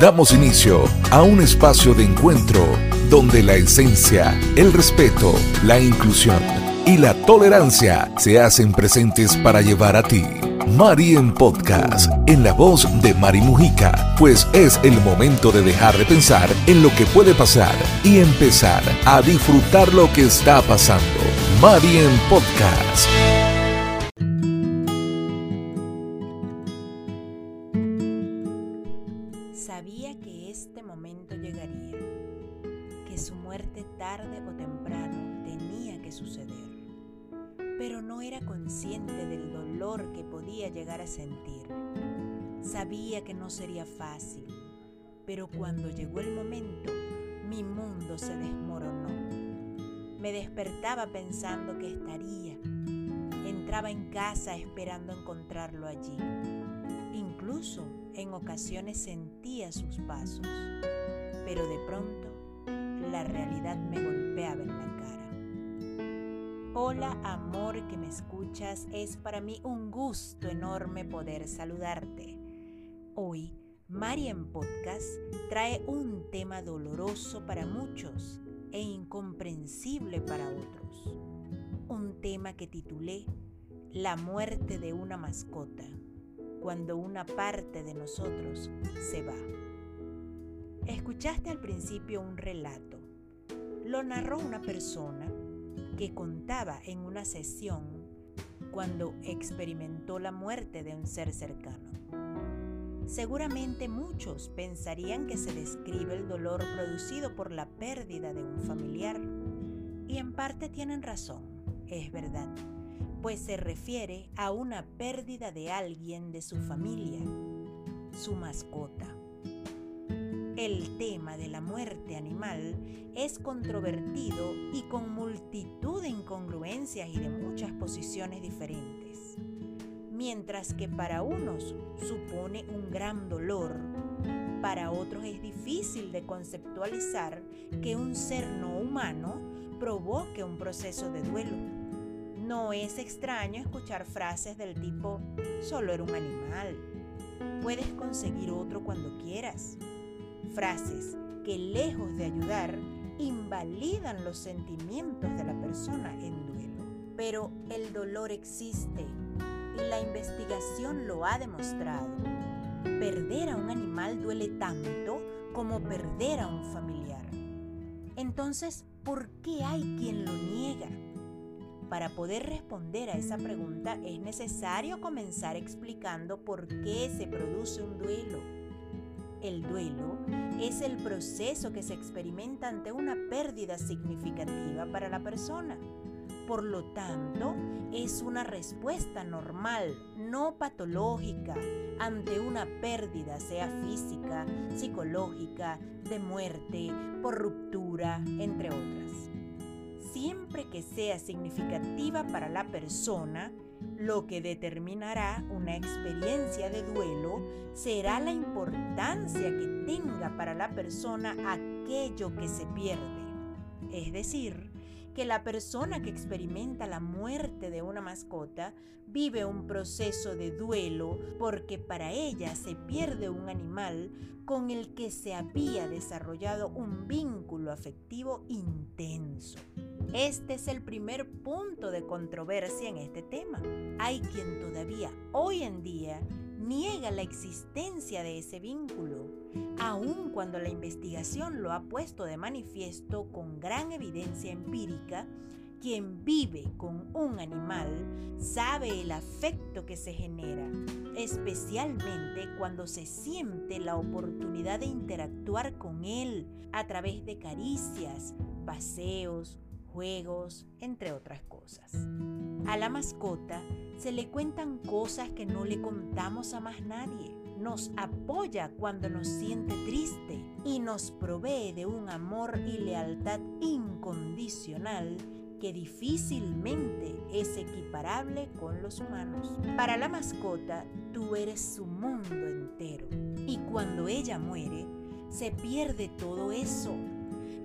Damos inicio a un espacio de encuentro donde la esencia, el respeto, la inclusión y la tolerancia se hacen presentes para llevar a ti Mari en Podcast, en la voz de Mari Mujica, pues es el momento de dejar de pensar en lo que puede pasar y empezar a disfrutar lo que está pasando. Mari en Podcast. Momento llegaría, que su muerte tarde o temprano tenía que suceder pero no era consciente del dolor que podía llegar a sentir. Sabía que no sería fácil, pero cuando llegó el momento, mi mundo se desmoronó. Me despertaba pensando que estaría. Entraba en casa esperando encontrarlo allí. Incluso en ocasiones sentía sus pasos, pero de pronto la realidad me golpeaba en la cara. Hola amor que me escuchas, es para mí un gusto enorme poder saludarte. Hoy, Marian Podcast trae un tema doloroso para muchos e incomprensible para otros. Un tema que titulé La muerte de una mascota, cuando una parte de nosotros se va. Escuchaste al principio un relato. Lo narró una persona que contaba en una sesión cuando experimentó la muerte de un ser cercano. Seguramente muchos pensarían que se describe el dolor producido por la pérdida de un familiar. Y en parte tienen razón, es verdad, pues se refiere a una pérdida de alguien de su familia, su mascota. El tema de la muerte animal es controvertido y con multitud de incongruencias y de muchas posiciones diferentes. Mientras que para unos supone un gran dolor, para otros es difícil de conceptualizar que un ser no humano provoque un proceso de duelo. No es extraño escuchar frases del tipo, solo era un animal, puedes conseguir otro cuando quieras frases que lejos de ayudar, invalidan los sentimientos de la persona en duelo. Pero el dolor existe y la investigación lo ha demostrado. Perder a un animal duele tanto como perder a un familiar. Entonces, ¿por qué hay quien lo niega? Para poder responder a esa pregunta es necesario comenzar explicando por qué se produce un duelo el duelo es el proceso que se experimenta ante una pérdida significativa para la persona. Por lo tanto, es una respuesta normal, no patológica, ante una pérdida, sea física, psicológica, de muerte, por ruptura, entre otras. Siempre que sea significativa para la persona, lo que determinará una experiencia de duelo será la importancia que tenga para la persona aquello que se pierde. Es decir, que la persona que experimenta la muerte de una mascota vive un proceso de duelo porque para ella se pierde un animal con el que se había desarrollado un vínculo afectivo intenso. Este es el primer punto de controversia en este tema. Hay quien todavía hoy en día niega la existencia de ese vínculo, aun cuando la investigación lo ha puesto de manifiesto con gran evidencia empírica. Quien vive con un animal sabe el afecto que se genera, especialmente cuando se siente la oportunidad de interactuar con él a través de caricias, paseos, juegos, entre otras cosas. A la mascota se le cuentan cosas que no le contamos a más nadie. Nos apoya cuando nos siente triste y nos provee de un amor y lealtad incondicional que difícilmente es equiparable con los humanos. Para la mascota, tú eres su mundo entero. Y cuando ella muere, se pierde todo eso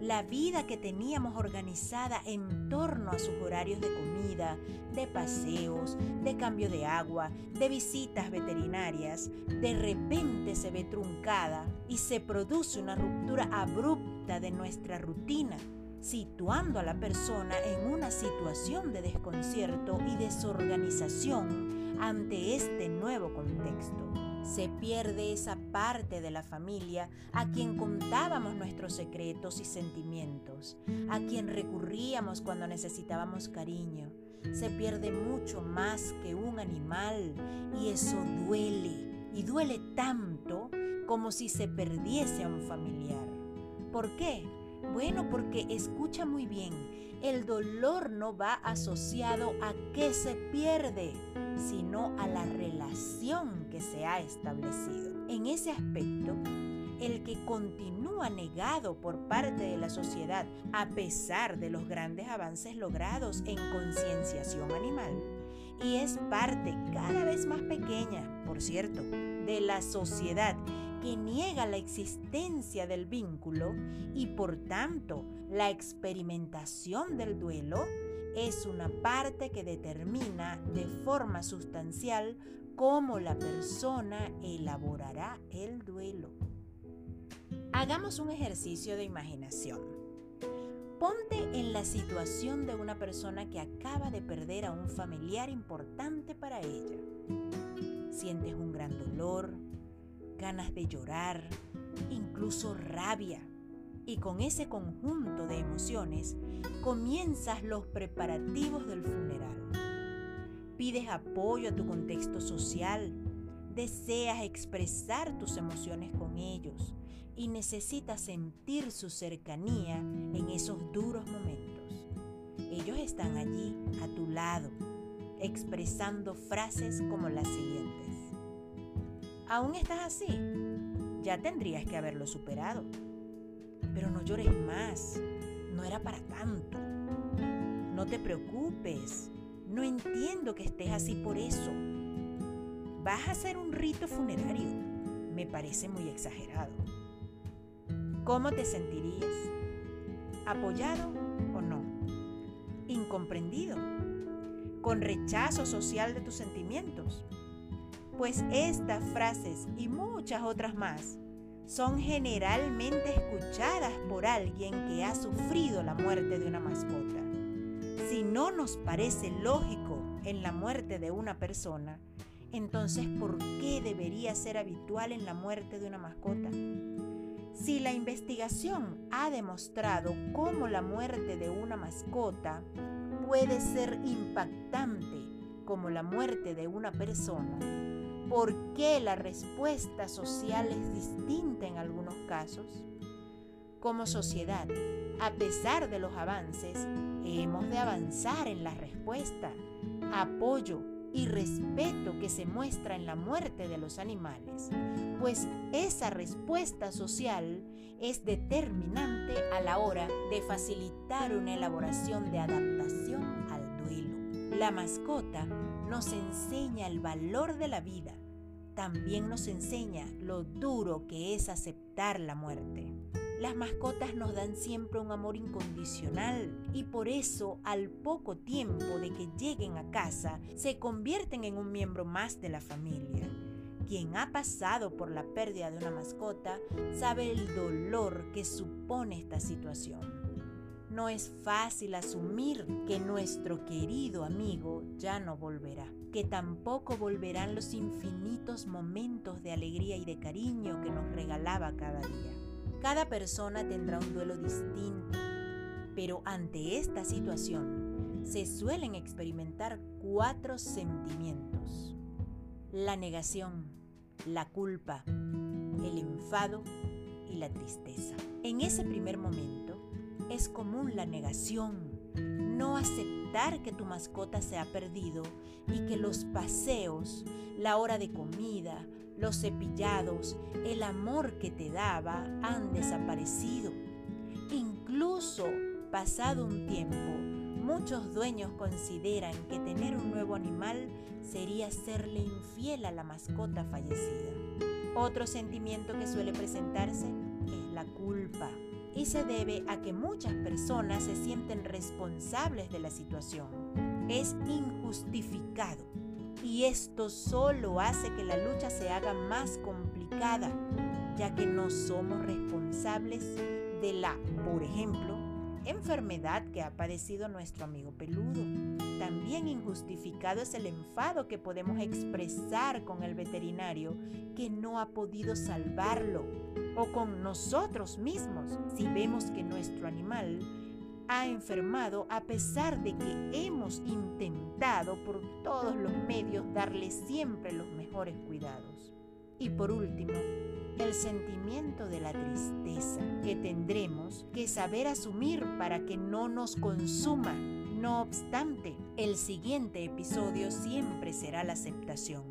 la vida que teníamos organizada en torno a sus horarios de comida, de paseos, de cambio de agua, de visitas veterinarias, de repente se ve truncada y se produce una ruptura abrupta de nuestra rutina, situando a la persona en una situación de desconcierto y desorganización ante este nuevo contexto. Se pierde esa parte de la familia a quien contábamos nuestros secretos y sentimientos, a quien recurríamos cuando necesitábamos cariño. Se pierde mucho más que un animal y eso duele, y duele tanto como si se perdiese a un familiar. ¿Por qué? Bueno, porque escucha muy bien, el dolor no va asociado a qué se pierde, sino a la relación que se ha establecido. En ese aspecto, el que continúa negado por parte de la sociedad a pesar de los grandes avances logrados en concienciación animal, y es parte cada vez más pequeña, por cierto, de la sociedad que niega la existencia del vínculo y por tanto la experimentación del duelo es una parte que determina de forma sustancial cómo la persona elaborará el duelo. Hagamos un ejercicio de imaginación. Ponte en la situación de una persona que acaba de perder a un familiar importante para ella. Sientes un gran dolor, ganas de llorar, incluso rabia. Y con ese conjunto de emociones comienzas los preparativos del funeral. Pides apoyo a tu contexto social, deseas expresar tus emociones con ellos y necesitas sentir su cercanía en esos duros momentos. Ellos están allí a tu lado, expresando frases como las siguientes. ¿Aún estás así? Ya tendrías que haberlo superado. Pero no llores más. No era para tanto. No te preocupes. No entiendo que estés así por eso. Vas a hacer un rito funerario. Me parece muy exagerado. ¿Cómo te sentirías? ¿Apoyado o no? ¿Incomprendido? ¿Con rechazo social de tus sentimientos? pues estas frases y muchas otras más son generalmente escuchadas por alguien que ha sufrido la muerte de una mascota. Si no nos parece lógico en la muerte de una persona, entonces ¿por qué debería ser habitual en la muerte de una mascota? Si la investigación ha demostrado cómo la muerte de una mascota puede ser impactante como la muerte de una persona, ¿Por qué la respuesta social es distinta en algunos casos? Como sociedad, a pesar de los avances, hemos de avanzar en la respuesta, apoyo y respeto que se muestra en la muerte de los animales, pues esa respuesta social es determinante a la hora de facilitar una elaboración de adaptación. La mascota nos enseña el valor de la vida, también nos enseña lo duro que es aceptar la muerte. Las mascotas nos dan siempre un amor incondicional y por eso al poco tiempo de que lleguen a casa se convierten en un miembro más de la familia. Quien ha pasado por la pérdida de una mascota sabe el dolor que supone esta situación. No es fácil asumir que nuestro querido amigo ya no volverá, que tampoco volverán los infinitos momentos de alegría y de cariño que nos regalaba cada día. Cada persona tendrá un duelo distinto, pero ante esta situación se suelen experimentar cuatro sentimientos. La negación, la culpa, el enfado y la tristeza. En ese primer momento, es común la negación, no aceptar que tu mascota se ha perdido y que los paseos, la hora de comida, los cepillados, el amor que te daba han desaparecido. Incluso pasado un tiempo, muchos dueños consideran que tener un nuevo animal sería serle infiel a la mascota fallecida. Otro sentimiento que suele presentarse es la culpa y se debe a que muchas personas se sienten responsables de la situación. Es injustificado y esto solo hace que la lucha se haga más complicada, ya que no somos responsables de la, por ejemplo, enfermedad que ha padecido nuestro amigo peludo. También injustificado es el enfado que podemos expresar con el veterinario que no ha podido salvarlo o con nosotros mismos si vemos que nuestro animal ha enfermado a pesar de que hemos intentado por todos los medios darle siempre los mejores cuidados. Y por último, el sentimiento de la tristeza que tendremos que saber asumir para que no nos consuma. No obstante, el siguiente episodio siempre será la aceptación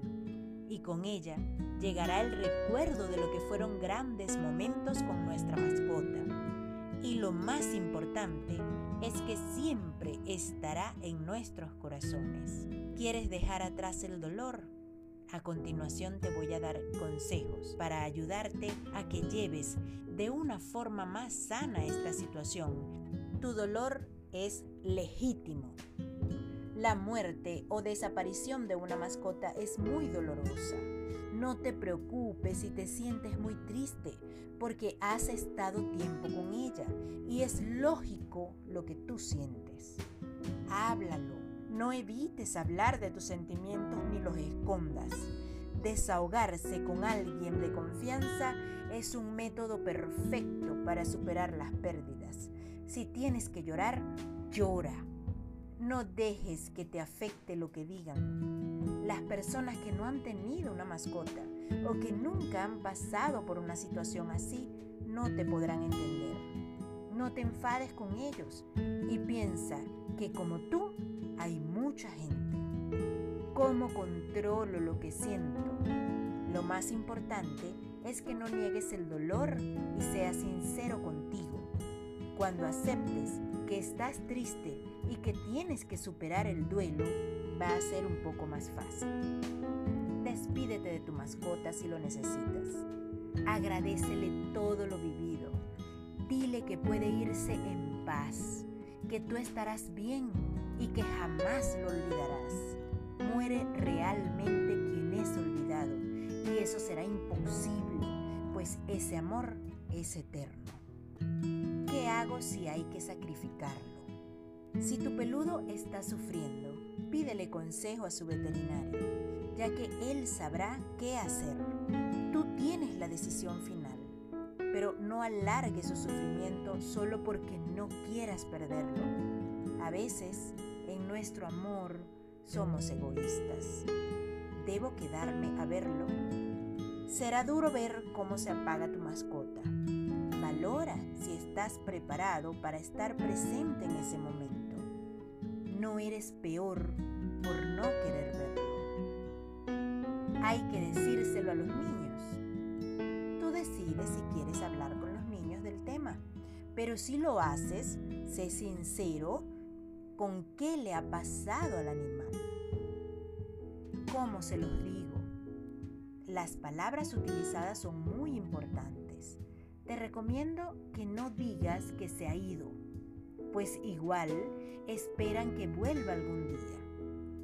y con ella llegará el recuerdo de lo que fueron grandes momentos con nuestra mascota. Y lo más importante es que siempre estará en nuestros corazones. ¿Quieres dejar atrás el dolor? A continuación te voy a dar consejos para ayudarte a que lleves de una forma más sana esta situación. Tu dolor es legítimo. La muerte o desaparición de una mascota es muy dolorosa. No te preocupes si te sientes muy triste, porque has estado tiempo con ella y es lógico lo que tú sientes. Háblalo no evites hablar de tus sentimientos ni los escondas. Desahogarse con alguien de confianza es un método perfecto para superar las pérdidas. Si tienes que llorar, llora. No dejes que te afecte lo que digan. Las personas que no han tenido una mascota o que nunca han pasado por una situación así no te podrán entender. No te enfades con ellos y piensa que como tú hay mucha gente. ¿Cómo controlo lo que siento? Lo más importante es que no niegues el dolor y seas sincero contigo. Cuando aceptes que estás triste y que tienes que superar el duelo, va a ser un poco más fácil. Despídete de tu mascota si lo necesitas. Agradecele todo lo vivido. Dile que puede irse en paz, que tú estarás bien y que jamás lo olvidarás. Muere realmente quien es olvidado y eso será imposible, pues ese amor es eterno. ¿Qué hago si hay que sacrificarlo? Si tu peludo está sufriendo, pídele consejo a su veterinario, ya que él sabrá qué hacer. Tú tienes la decisión final, pero no alargue su sufrimiento solo porque no quieras perderlo. A veces en nuestro amor somos egoístas. ¿Debo quedarme a verlo? Será duro ver cómo se apaga tu mascota. Valora si estás preparado para estar presente en ese momento. No eres peor por no querer verlo. Hay que decírselo a los niños. Tú decides si quieres hablar con los niños del tema, pero si lo haces, sé sincero con qué le ha pasado al animal. ¿Cómo se los digo? Las palabras utilizadas son muy importantes. Te recomiendo que no digas que se ha ido, pues igual esperan que vuelva algún día.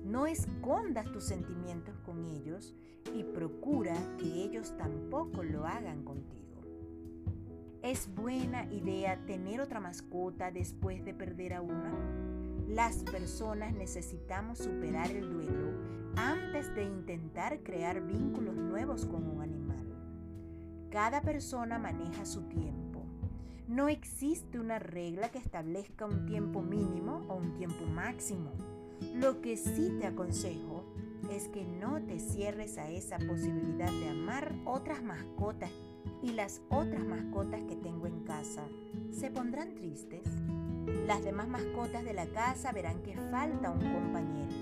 No escondas tus sentimientos con ellos y procura que ellos tampoco lo hagan contigo. ¿Es buena idea tener otra mascota después de perder a una? Las personas necesitamos superar el duelo antes de intentar crear vínculos nuevos con un animal. Cada persona maneja su tiempo. No existe una regla que establezca un tiempo mínimo o un tiempo máximo. Lo que sí te aconsejo es que no te cierres a esa posibilidad de amar otras mascotas y las otras mascotas que tengo en casa se pondrán tristes. Las demás mascotas de la casa verán que falta un compañero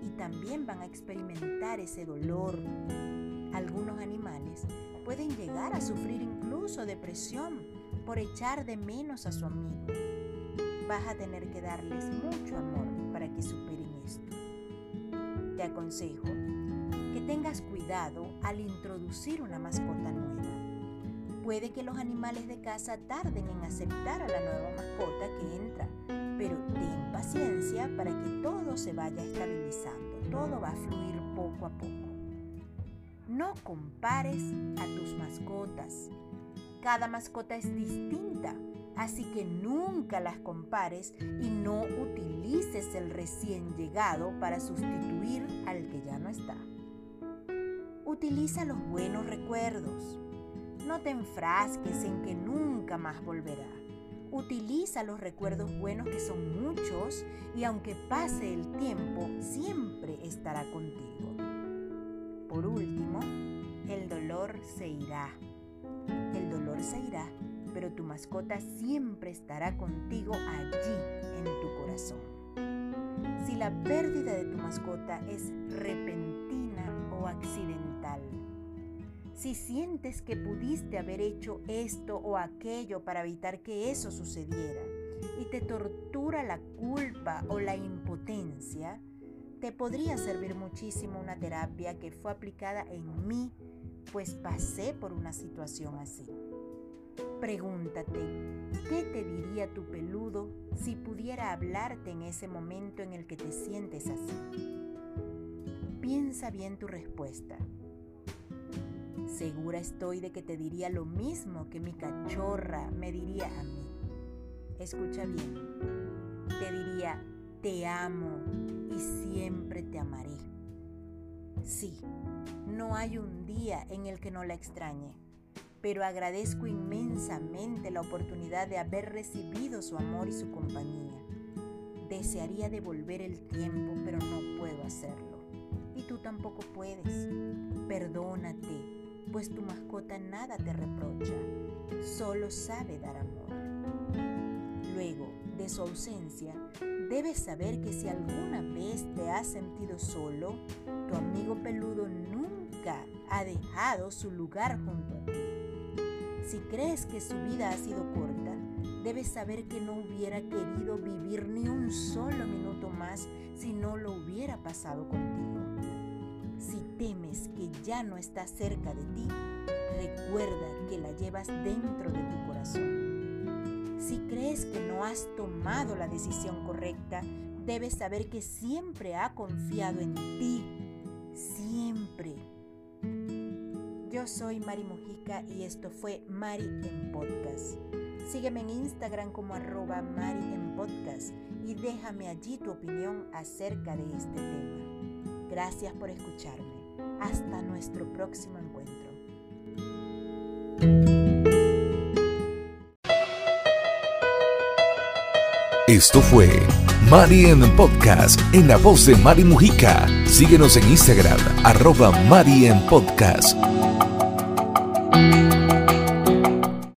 y también van a experimentar ese dolor. Algunos animales pueden llegar a sufrir incluso depresión por echar de menos a su amigo. Vas a tener que darles mucho amor para que superen esto. Te aconsejo que tengas cuidado al introducir una mascota nueva. Puede que los animales de casa tarden en aceptar a la nueva mascota que entra, pero ten paciencia para que todo se vaya estabilizando, todo va a fluir poco a poco. No compares a tus mascotas. Cada mascota es distinta, así que nunca las compares y no utilices el recién llegado para sustituir al que ya no está. Utiliza los buenos recuerdos. No te enfrasques en que nunca más volverá. Utiliza los recuerdos buenos que son muchos y aunque pase el tiempo, siempre estará contigo. Por último, se irá. El dolor se irá, pero tu mascota siempre estará contigo allí en tu corazón. Si la pérdida de tu mascota es repentina o accidental, si sientes que pudiste haber hecho esto o aquello para evitar que eso sucediera y te tortura la culpa o la impotencia, te podría servir muchísimo una terapia que fue aplicada en mí, pues pasé por una situación así. Pregúntate, ¿qué te diría tu peludo si pudiera hablarte en ese momento en el que te sientes así? Piensa bien tu respuesta. Segura estoy de que te diría lo mismo que mi cachorra me diría a mí. Escucha bien. Te diría, te amo y siempre te amaré. Sí, no hay un día en el que no la extrañe, pero agradezco inmensamente la oportunidad de haber recibido su amor y su compañía. Desearía devolver el tiempo, pero no puedo hacerlo. Y tú tampoco puedes. Perdónate, pues tu mascota nada te reprocha, solo sabe dar amor. Luego de su ausencia, Debes saber que si alguna vez te has sentido solo, tu amigo peludo nunca ha dejado su lugar junto a ti. Si crees que su vida ha sido corta, debes saber que no hubiera querido vivir ni un solo minuto más si no lo hubiera pasado contigo. Si temes que ya no está cerca de ti, recuerda que la llevas dentro de tu corazón. Si crees que no has tomado la decisión correcta, debes saber que siempre ha confiado en ti. Siempre. Yo soy Mari Mujica y esto fue Mari en Podcast. Sígueme en Instagram como arroba Mari en Podcast y déjame allí tu opinión acerca de este tema. Gracias por escucharme. Hasta nuestro próximo encuentro. Esto fue Mari en Podcast, en la voz de Mari Mujica. Síguenos en Instagram, arroba Mari en Podcast.